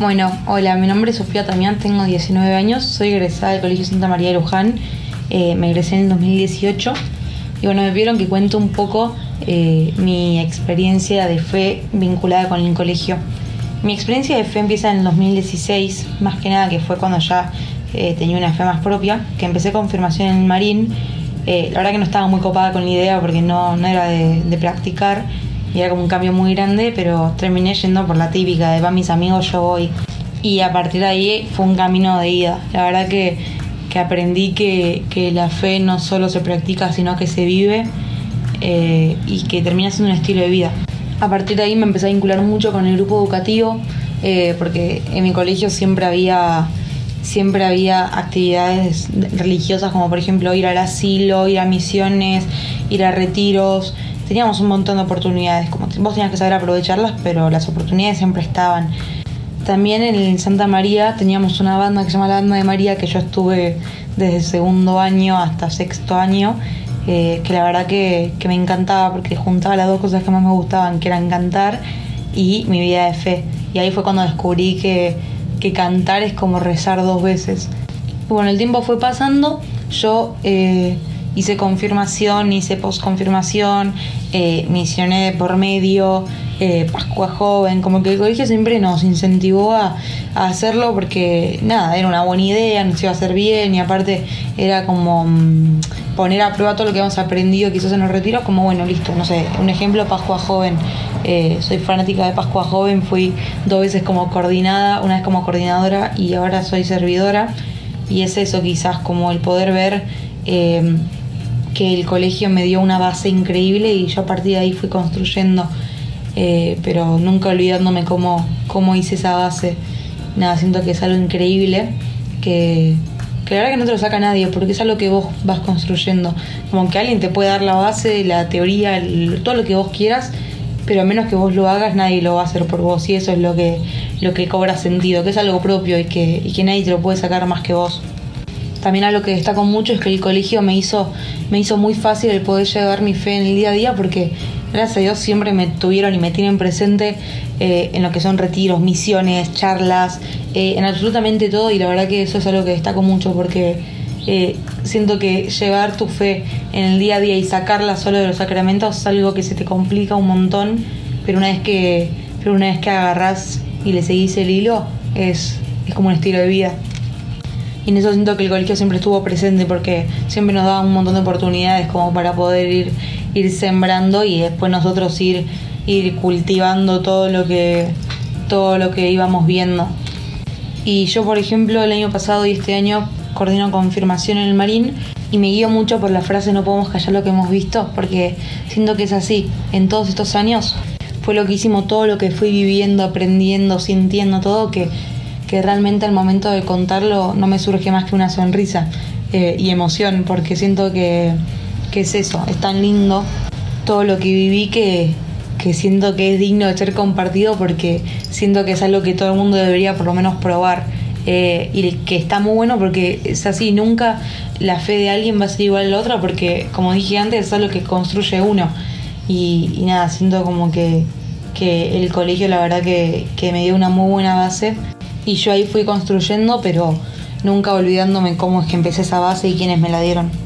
Bueno, hola, mi nombre es Sofía Tamián, tengo 19 años, soy egresada del Colegio Santa María de Luján, eh, me egresé en el 2018 y bueno, me pidieron que cuente un poco eh, mi experiencia de fe vinculada con el colegio. Mi experiencia de fe empieza en el 2016, más que nada que fue cuando ya eh, tenía una fe más propia, que empecé con formación en el Marín. la verdad que no estaba muy copada con la idea porque no, era de practicar y era como un cambio muy grande, pero terminé yendo por la típica de van mis amigos, yo voy. Y a partir de ahí fue un camino de ida. La verdad que, que aprendí que, que, la fe no solo se practica, sino que se vive eh, y que termina siendo un estilo de vida. A partir de ahí me empecé a vincular mucho con el grupo educativo, eh, porque en mi colegio siempre había siempre había actividades religiosas como por ejemplo ir al asilo, ir a misiones, ir a retiros, teníamos un montón de oportunidades, como vos tenías que saber aprovecharlas, pero las oportunidades siempre estaban. También en Santa María teníamos una banda que se llama la Banda de María, que yo estuve desde segundo año hasta sexto año, eh, que la verdad que, que, me encantaba porque juntaba las dos cosas que más me gustaban, que eran cantar y mi vida de fe. Y ahí fue cuando descubrí que, que cantar es como rezar dos veces. bueno, el tiempo fue pasando, yo... Eh, hice confirmación, hice posconfirmación, eh, misioné de por medio, eh, Pascua Joven, como que el colegio siempre nos incentivó a, hacerlo porque nada, era una buena idea, nos iba a hacer bien y aparte era como mm, poner a prueba todo lo que hemos aprendido quizás en los retiros, como bueno, listo, no sé, un ejemplo, Pascua Joven. Eh, soy fanática de Pascua Joven, fui dos veces como coordinada, una vez como coordinadora y ahora soy servidora. Y es eso quizás como el poder ver eh, que el colegio me dio una base increíble y yo a partir de ahí fui construyendo, eh, pero nunca olvidándome cómo, cómo hice esa base. Nada, siento que es algo increíble, que, que la verdad que no te lo saca nadie, porque es algo que vos vas construyendo. Como que alguien te puede dar la base, la teoría, todo lo que vos quieras, pero a menos que vos lo hagas, nadie lo va a hacer por vos. Y eso es lo que, lo que cobra sentido, que es algo propio y que, y que nadie te lo puede sacar más que vos. También algo que destaco mucho es que el colegio me hizo, me hizo muy fácil el poder llevar mi fe en el día a día porque gracias a Dios siempre me tuvieron y me tienen presente eh, en lo que son retiros, misiones, charlas, eh, en absolutamente todo y la verdad que eso es algo que destaco mucho porque eh, siento que llevar tu fe en el día a día y sacarla solo de los sacramentos es algo que se te complica un montón, pero una vez que, pero una vez que agarras y le seguís el hilo es, es como un estilo de vida y en eso siento que el colegio siempre estuvo presente porque siempre nos daba un montón de oportunidades como para poder ir, ir sembrando y después nosotros ir, ir cultivando todo lo que todo lo que íbamos viendo. Y yo, por ejemplo, el año pasado y este año coordino confirmación en el Marín y me guío mucho por la frase no podemos callar lo que hemos visto porque siento que es así. En todos estos años fue lo que hicimos, todo lo que fui viviendo, aprendiendo, sintiendo, todo que que realmente al momento de contarlo no me surge más que una sonrisa eh, y emoción, porque siento que, que, es eso, es tan lindo todo lo que viví que, que siento que es digno de ser compartido porque siento que es algo que todo el mundo debería por lo menos probar. Eh, y que está muy bueno porque es así, nunca la fe de alguien va a ser igual a la otra porque como dije antes es algo que construye uno y, y nada, siento como que, que el colegio la verdad que, que me dio una muy buena base y yo ahí fui construyendo, pero nunca olvidándome cómo es que empecé esa base y quiénes me la dieron.